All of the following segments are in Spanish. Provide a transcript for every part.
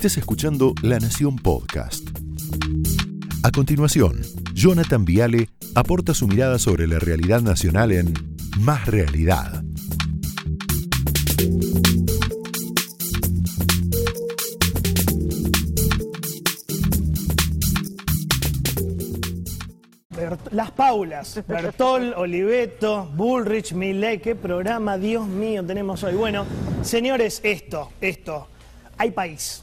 Estés escuchando La Nación Podcast. A continuación, Jonathan Viale aporta su mirada sobre la realidad nacional en Más Realidad. Las Paulas, Bertol, Oliveto, Bullrich, Milley, qué programa, Dios mío, tenemos hoy. Bueno, señores, esto, esto, hay país.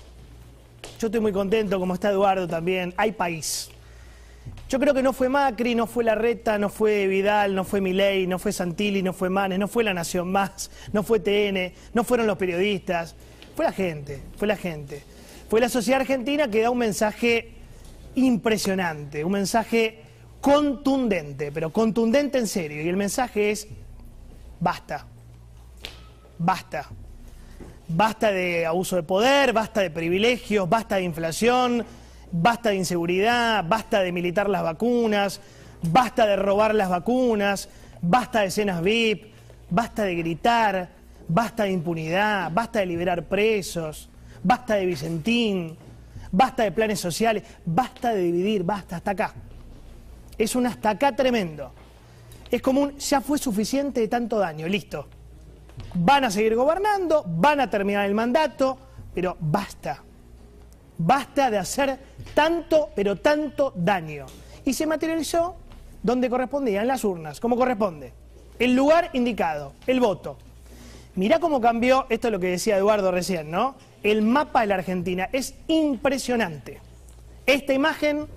Yo estoy muy contento, como está Eduardo también, hay país. Yo creo que no fue Macri, no fue Larreta, no fue Vidal, no fue Milei, no fue Santilli, no fue Manes, no fue La Nación Más, no fue TN, no fueron los periodistas, fue la gente, fue la gente. Fue la sociedad argentina que da un mensaje impresionante, un mensaje contundente, pero contundente en serio. Y el mensaje es, basta, basta. Basta de abuso de poder, basta de privilegios, basta de inflación, basta de inseguridad, basta de militar las vacunas, basta de robar las vacunas, basta de escenas VIP, basta de gritar, basta de impunidad, basta de liberar presos, basta de Vicentín, basta de planes sociales, basta de dividir, basta hasta acá. Es un hasta acá tremendo. Es como un ya fue suficiente de tanto daño, listo. Van a seguir gobernando, van a terminar el mandato, pero basta. Basta de hacer tanto, pero tanto daño. Y se materializó donde correspondía, en las urnas, como corresponde. El lugar indicado, el voto. Mirá cómo cambió, esto es lo que decía Eduardo recién, ¿no? El mapa de la Argentina es impresionante. Esta imagen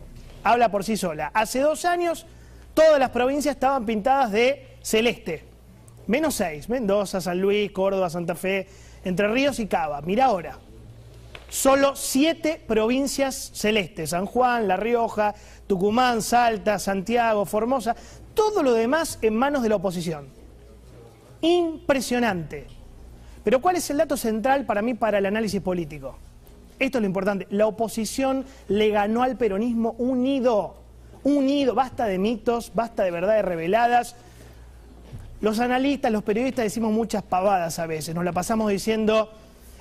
habla por sí sola. Hace dos años todas las provincias estaban pintadas de celeste. Menos seis, Mendoza, San Luis, Córdoba, Santa Fe, Entre Ríos y Cava. Mira ahora, solo siete provincias celestes, San Juan, La Rioja, Tucumán, Salta, Santiago, Formosa, todo lo demás en manos de la oposición. Impresionante. Pero ¿cuál es el dato central para mí para el análisis político? Esto es lo importante. La oposición le ganó al peronismo unido. Unido. Basta de mitos, basta de verdades reveladas. Los analistas, los periodistas decimos muchas pavadas a veces. Nos la pasamos diciendo,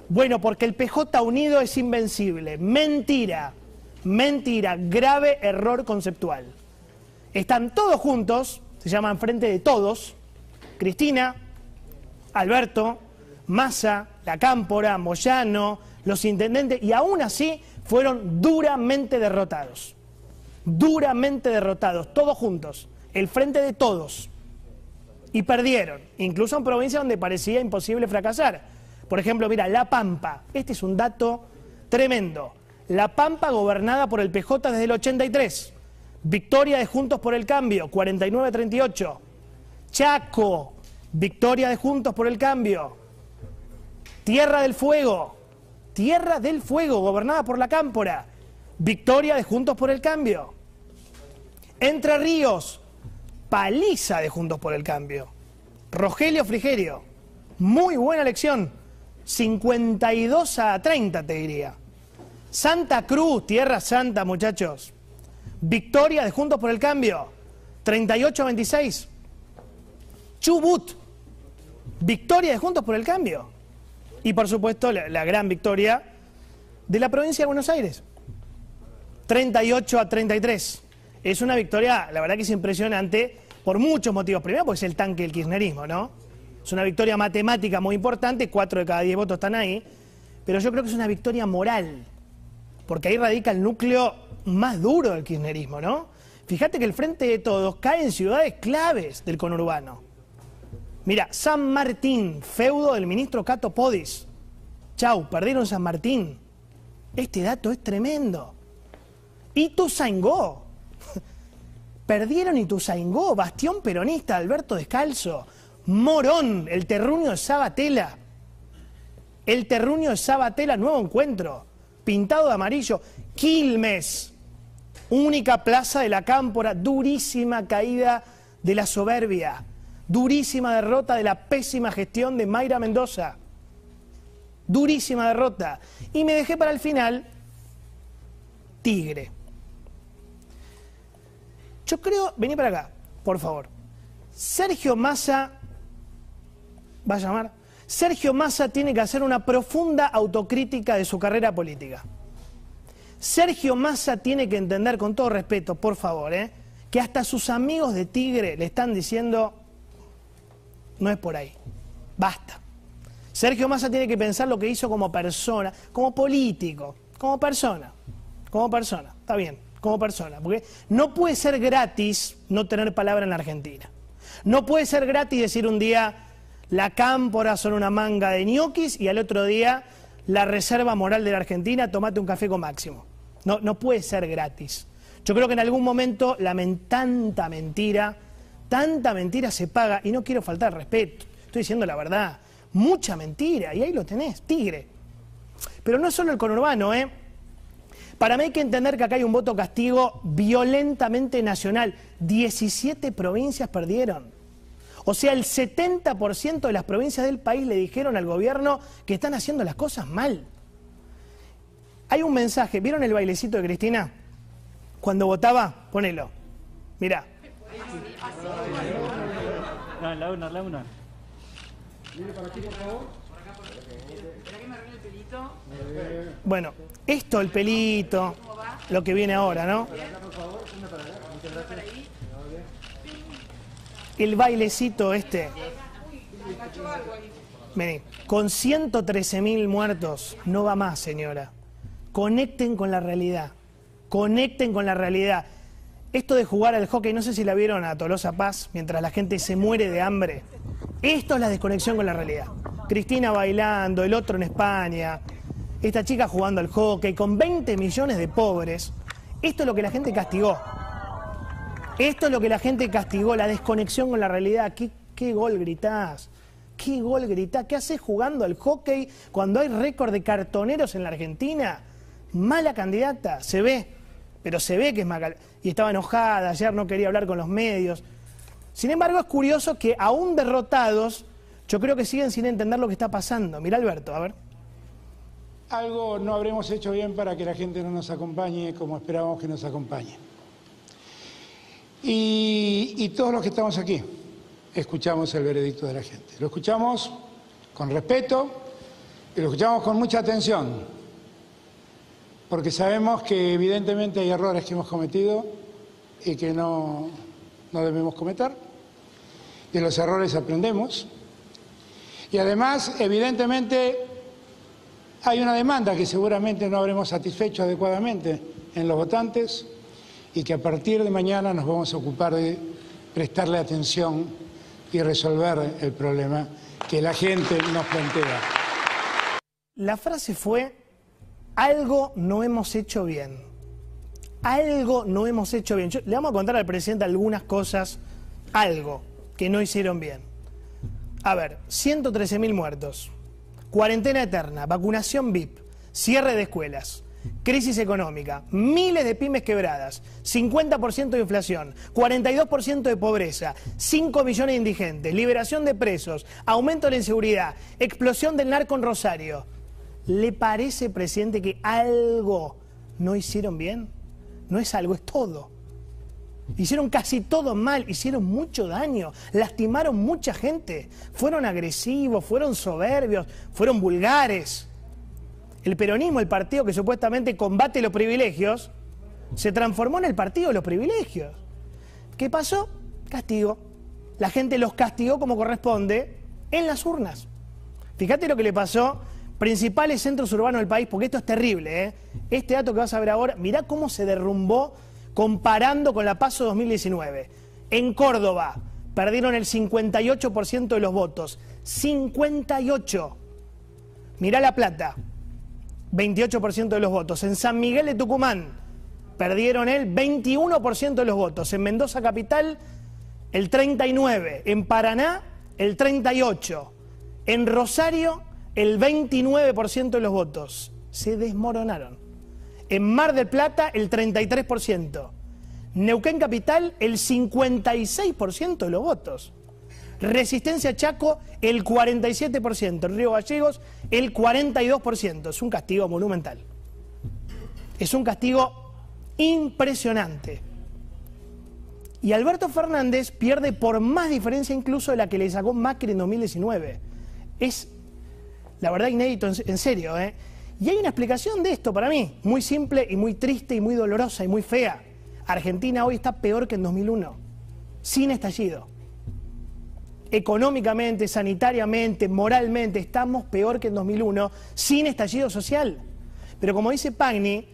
bueno, porque el PJ unido es invencible. Mentira. Mentira. Grave error conceptual. Están todos juntos, se llaman Frente de Todos. Cristina, Alberto, Massa, La Cámpora, Moyano, los intendentes, y aún así fueron duramente derrotados. Duramente derrotados, todos juntos, el frente de todos. Y perdieron, incluso en provincias donde parecía imposible fracasar. Por ejemplo, mira, La Pampa, este es un dato tremendo. La Pampa gobernada por el PJ desde el 83. Victoria de Juntos por el Cambio, 49-38. Chaco, victoria de Juntos por el Cambio. Tierra del Fuego, Tierra del Fuego, gobernada por la Cámpora. Victoria de Juntos por el Cambio. Entre Ríos, paliza de Juntos por el Cambio. Rogelio Frigerio, muy buena elección. 52 a 30 te diría. Santa Cruz, Tierra Santa, muchachos. Victoria de Juntos por el Cambio, 38 a 26. Chubut, victoria de Juntos por el Cambio, y por supuesto la, gran victoria de la provincia de Buenos Aires. 38 a 33. Es una victoria, la verdad que es impresionante, por muchos motivos. Primero, porque es el tanque del kirchnerismo, ¿no? Es una victoria matemática muy importante, cuatro de cada diez votos están ahí, pero yo creo que es una victoria moral, porque ahí radica el núcleo más duro del kirchnerismo, ¿no? Fíjate que el Frente de Todos cae en ciudades claves del conurbano. Mira, San Martín, feudo del ministro Cato Podis. Chau, perdieron San Martín. Este dato es tremendo. Ituzaingó. Perdieron Ituzaingó, bastión peronista, Alberto Descalzo. Morón, el terruño de Sabatella. El terruño de Sabatella, nuevo encuentro. Pintado de amarillo. Quilmes, única plaza de la cámpora, durísima caída de la soberbia durísima derrota de la pésima gestión de Mayra Mendoza. Durísima derrota. Y me dejé para el final Tigre. Yo creo, vení para acá, por favor. Sergio Massa, ¿va a llamar? Sergio Massa tiene que hacer una profunda autocrítica de su carrera política. Sergio Massa tiene que entender, con todo respeto, por favor, ¿eh? que hasta sus amigos de Tigre le están diciendo, no es por ahí, basta. Sergio Massa tiene que pensar lo que hizo como persona, como político, como persona, como persona, está bien, como persona, porque no puede ser gratis no tener palabra en la Argentina. No puede ser gratis decir un día, la cámpora son una manga de ñoquis y al otro día la reserva moral de la Argentina, tomate un café con máximo. No, no puede ser gratis. Yo creo que en algún momento la tanta mentira, tanta mentira se paga y no quiero faltar respeto, estoy diciendo la verdad, mucha mentira y ahí lo tenés, tigre. Pero no es solo el conurbano, ¿eh? Para mí hay que entender que acá hay un voto castigo violentamente nacional. 17 provincias perdieron. O sea, el 70% de las provincias del país le dijeron al gobierno que están haciendo las cosas mal. Hay un mensaje, ¿vieron el bailecito de Cristina? Cuando votaba, ponelo. Mirá. la una, la una. para aquí, por favor. Bueno, esto, el pelito, lo que viene ahora, ¿no? el bailecito este. Vení, con 113 mil muertos no va más, señora. Conecten con la realidad. Conecten con la realidad. Esto de jugar al hockey, no sé si la vieron a Tolosa Paz, mientras la gente se muere de hambre. Esto es la desconexión con la realidad. Cristina bailando, el otro en España, esta chica jugando al hockey, con 20 millones de pobres. Esto es lo que la gente castigó. Esto es lo que la gente castigó, la desconexión con la realidad. ¿Qué, gol gritás? ¿Qué gol gritás? ¿Qué haces jugando al hockey cuando hay récord de cartoneros en la Argentina? Mala candidata, se ve, pero se ve que es mala. Y estaba enojada, ayer no quería hablar con los medios. Sin embargo, es curioso que aún derrotados, yo creo que siguen sin entender lo que está pasando. Mira Alberto, a ver. Algo no habremos hecho bien para que la gente no nos acompañe como esperábamos que nos acompañe. Y, todos los que estamos aquí escuchamos el veredicto de la gente. Lo escuchamos con respeto y lo escuchamos con mucha atención, porque sabemos que evidentemente hay errores que hemos cometido y que no, no debemos cometer. De los errores aprendemos. Y además, evidentemente, hay una demanda que seguramente no habremos satisfecho adecuadamente en los votantes y que a partir de mañana nos vamos a ocupar de prestarle atención y resolver el problema que la gente nos plantea. La frase fue, algo no hemos hecho bien. Algo no hemos hecho bien. le vamos a contar al presidente algunas cosas, algo que no hicieron bien. A ver, 113 mil muertos, cuarentena eterna, vacunación VIP, cierre de escuelas, Crisis económica, miles de pymes quebradas, 50% de inflación, 42% de pobreza, 5 millones de indigentes, liberación de presos, aumento de la inseguridad, explosión del narco en Rosario. ¿Le parece, presidente, que algo no hicieron bien? No es algo, es todo. Hicieron casi todo mal, hicieron mucho daño, lastimaron mucha gente, fueron agresivos, fueron soberbios, fueron vulgares el peronismo, el partido que supuestamente combate los privilegios, se transformó en el partido de los privilegios. ¿Qué pasó? Castigo. La gente los castigó como corresponde en las urnas. Fíjate lo que le pasó principales centros urbanos del país, porque esto es terrible. ¿eh? Este dato que vas a ver ahora, mirá cómo se derrumbó comparando con la PASO 2019. En Córdoba perdieron el 58% de los votos. 58. Mirá La Plata, 28% de los votos. En San Miguel de Tucumán perdieron el 21% de los votos. En Mendoza Capital el 39%. En Paraná el 38%. En Rosario el 29% de los votos. Se desmoronaron. En Mar del Plata el 33%. Neuquén Capital el 56% de los votos. Resistencia Chaco, el 47%. Río Gallegos, el 42%. Es un castigo monumental. Es un castigo impresionante. Y Alberto Fernández pierde por más diferencia incluso de la que le sacó Macri en 2019. Es La verdad, inédito, en, serio. ¿eh? Y hay una explicación de esto para mí, muy simple y muy triste y muy dolorosa y muy fea. Argentina hoy está peor que en 2001, sin estallido. Económicamente, sanitariamente, moralmente, estamos peor que en 2001, sin estallido social. Pero como dice Pagni,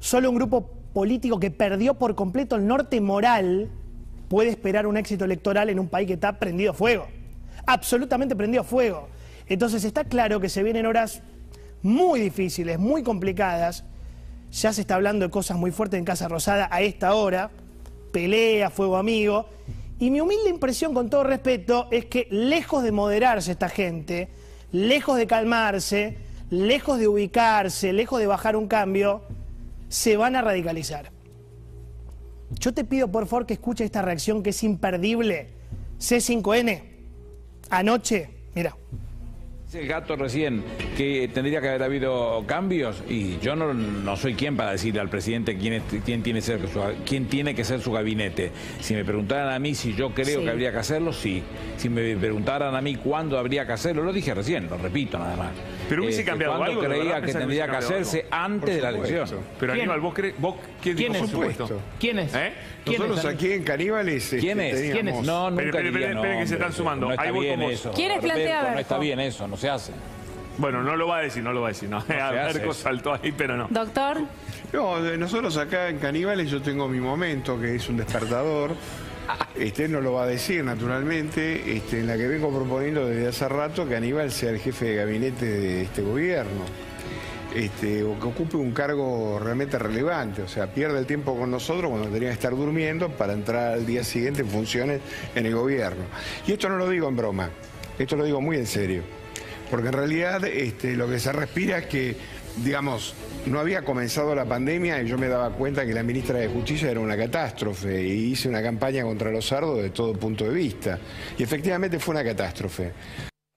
solo un grupo político que perdió por completo el norte moral puede esperar un éxito electoral en un país que está prendido a fuego. Absolutamente prendido a fuego. Entonces está claro que se vienen horas muy difíciles, muy complicadas. Ya se está hablando de cosas muy fuertes en Casa Rosada a esta hora. Pelea, fuego amigo. Y mi humilde impresión, con todo respeto, es que lejos de moderarse esta gente, lejos de calmarse, lejos de ubicarse, lejos de bajar un cambio, se van a radicalizar. Yo te pido por favor que escuche esta reacción que es imperdible. C5N, anoche, mira. El gato recién que tendría que haber habido cambios y yo no, soy quien para decirle al presidente quién, quién, tiene ser quién, tiene que ser su gabinete. Si me preguntaran a mí si yo creo que habría que hacerlo, sí. Si me preguntaran a mí cuándo habría que hacerlo, lo dije recién, lo repito nada más. Pero hubiese eh, cambiado algo. creía que tendría que hacerse antes de la elección. Pero Aníbal, vos, crees, vos ¿qué ¿Quién es? ¿Quién es? ¿Eh? Nosotros aquí en Caníbales este, ¿Quién es? ¿Quién es? No, nunca esperen, que se están sumando. No está bien eso. ¿Quién es plantea No está bien eso, no se hace. Bueno, no lo va a decir, no lo va a decir. No. no saltó ahí, pero no. Doctor. No, nosotros acá en Caníbales yo tengo mi momento, que es un despertador. Este no lo va a decir, naturalmente, este, en la que vengo proponiendo desde hace rato que Aníbal sea el jefe de gabinete de este gobierno. Este, o que ocupe un cargo realmente relevante, o sea, pierde el tiempo con nosotros cuando tenía que estar durmiendo para entrar al día siguiente en funciones en el gobierno. Y esto no lo digo en broma, esto lo digo muy en serio, porque en realidad este, lo que se respira es que, digamos, no había comenzado la pandemia y yo me daba cuenta que la ministra de Justicia era una catástrofe y hice una campaña contra los sardos de todo punto de vista. Y efectivamente fue una catástrofe.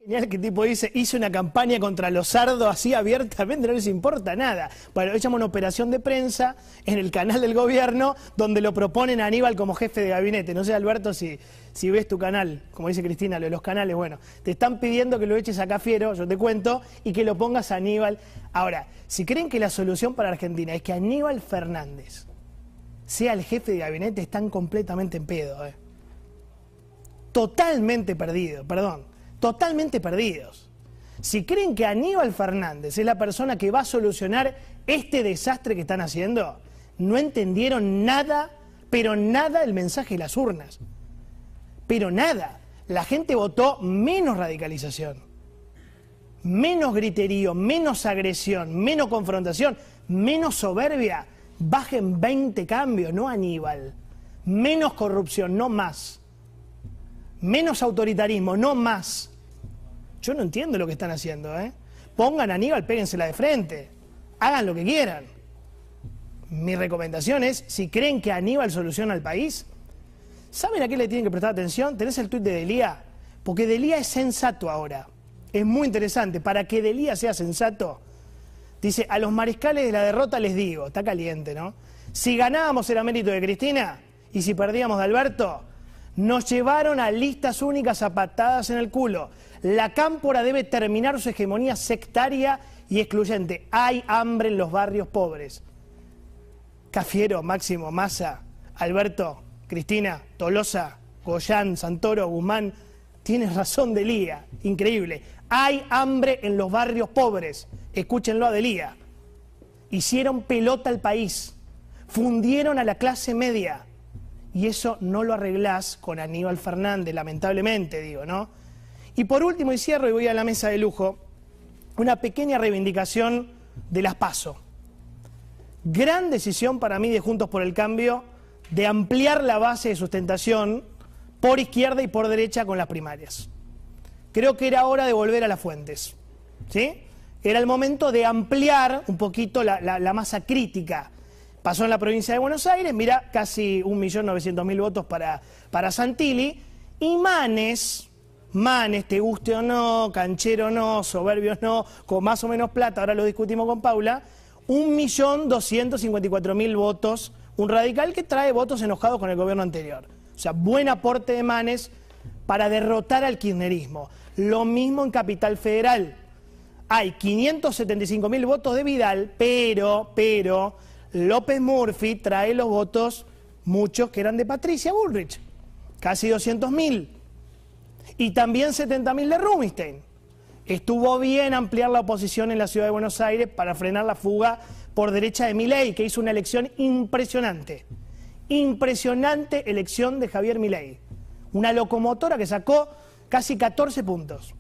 Genial que tipo dice, hice una campaña contra los sardos así abiertamente, no les importa nada. Bueno, hoy una operación de prensa en el canal del gobierno donde lo proponen a Aníbal como jefe de gabinete. No sé, Alberto, si, si ves tu canal, como dice Cristina, lo de los canales, bueno, te están pidiendo que lo eches a Cafiero, yo te cuento, y que lo pongas a Aníbal. Ahora, si creen que la solución para Argentina es que Aníbal Fernández sea el jefe de gabinete, están completamente en pedo. ¿eh? Totalmente perdido, perdón totalmente perdidos. Si creen que Aníbal Fernández es la persona que va a solucionar este desastre que están haciendo, no entendieron nada, pero nada del mensaje de las urnas. Pero nada. La gente votó menos radicalización, menos griterío, menos agresión, menos confrontación, menos soberbia. Bajen 20 cambios, no Aníbal. Menos corrupción, no más. Menos autoritarismo, no más. Yo no entiendo lo que están haciendo, ¿eh? Pongan a Aníbal, péguensela de frente. Hagan lo que quieran. Mi recomendación es, si creen que Aníbal soluciona el país, ¿saben a qué le tienen que prestar atención? ¿Tenés el tuit de Delía? Porque Delía es sensato ahora. Es muy interesante. Para que Delía sea sensato, dice, a los mariscales de la derrota les digo, está caliente, ¿no? Si ganábamos era mérito de Cristina y si perdíamos de Alberto, nos llevaron a listas únicas a patadas en el culo. La cámpora debe terminar su hegemonía sectaria y excluyente. Hay hambre en los barrios pobres. Cafiero, Máximo, Massa, Alberto, Cristina, Tolosa, Goyán, Santoro, Guzmán, tienes razón Delía, increíble. Hay hambre en los barrios pobres. Escúchenlo a Delía. Hicieron pelota al país, fundieron a la clase media y eso no lo arreglás con Aníbal Fernández, lamentablemente, digo, ¿no? Y por último, y cierro y voy a la mesa de lujo, una pequeña reivindicación de las PASO. Gran decisión para mí de Juntos por el Cambio de ampliar la base de sustentación por izquierda y por derecha con las primarias. Creo que era hora de volver a las fuentes. ¿sí? Era el momento de ampliar un poquito la, la masa crítica Pasó en la provincia de Buenos Aires, mira, casi 1.900.000 votos para, para Santilli. Y Manes, Manes, te guste o no, canchero no, soberbio o no, con más o menos plata, ahora lo discutimos con Paula, 1.254.000 votos, un radical que trae votos enojados con el gobierno anterior. O sea, buen aporte de Manes para derrotar al kirchnerismo. Lo mismo en Capital Federal. hay 575 mil votos de Vidal, pero, pero, López Murphy trae los votos, muchos que eran de Patricia Bullrich, casi 200 mil. Y también 70 mil de Rubinstein. Estuvo bien ampliar la oposición en la ciudad de Buenos Aires para frenar la fuga por derecha de Milei, que hizo una elección impresionante. Impresionante elección de Javier Milei. Una locomotora que sacó casi 14 puntos.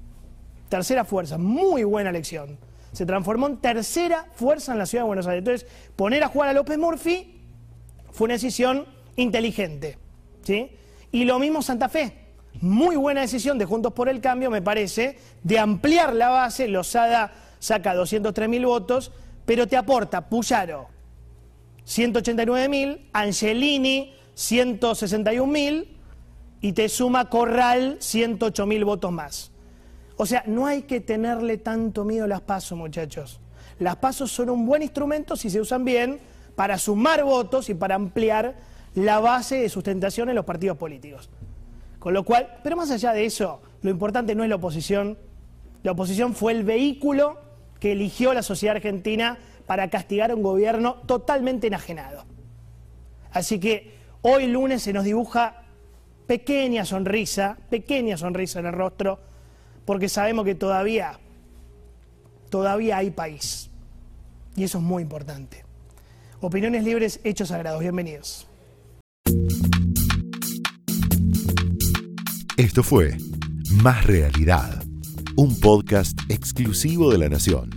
Tercera fuerza, muy buena elección. Se transformó en tercera fuerza en la ciudad de Buenos Aires. Entonces, poner a jugar a López Murphy fue una decisión inteligente. ¿sí? Y lo mismo Santa Fe. Muy buena decisión de Juntos por el Cambio, me parece, de ampliar la base. Lozada saca 203 mil votos, pero te aporta Puyaro 189 mil, Angelini 161 mil y te suma Corral 108 mil votos más. O sea, no hay que tenerle tanto miedo a las pasos, muchachos. Las pasos son un buen instrumento si se usan bien para sumar votos y para ampliar la base de sustentación en los partidos políticos. Con lo cual, pero más allá de eso, lo importante no es la oposición. La oposición fue el vehículo que eligió la sociedad argentina para castigar a un gobierno totalmente enajenado. Así que hoy lunes se nos dibuja pequeña sonrisa, pequeña sonrisa en el rostro, porque sabemos que todavía, todavía hay país. Y eso es muy importante. Opiniones libres, hechos sagrados. Bienvenidos. Esto fue Más Realidad, un podcast exclusivo de La Nación.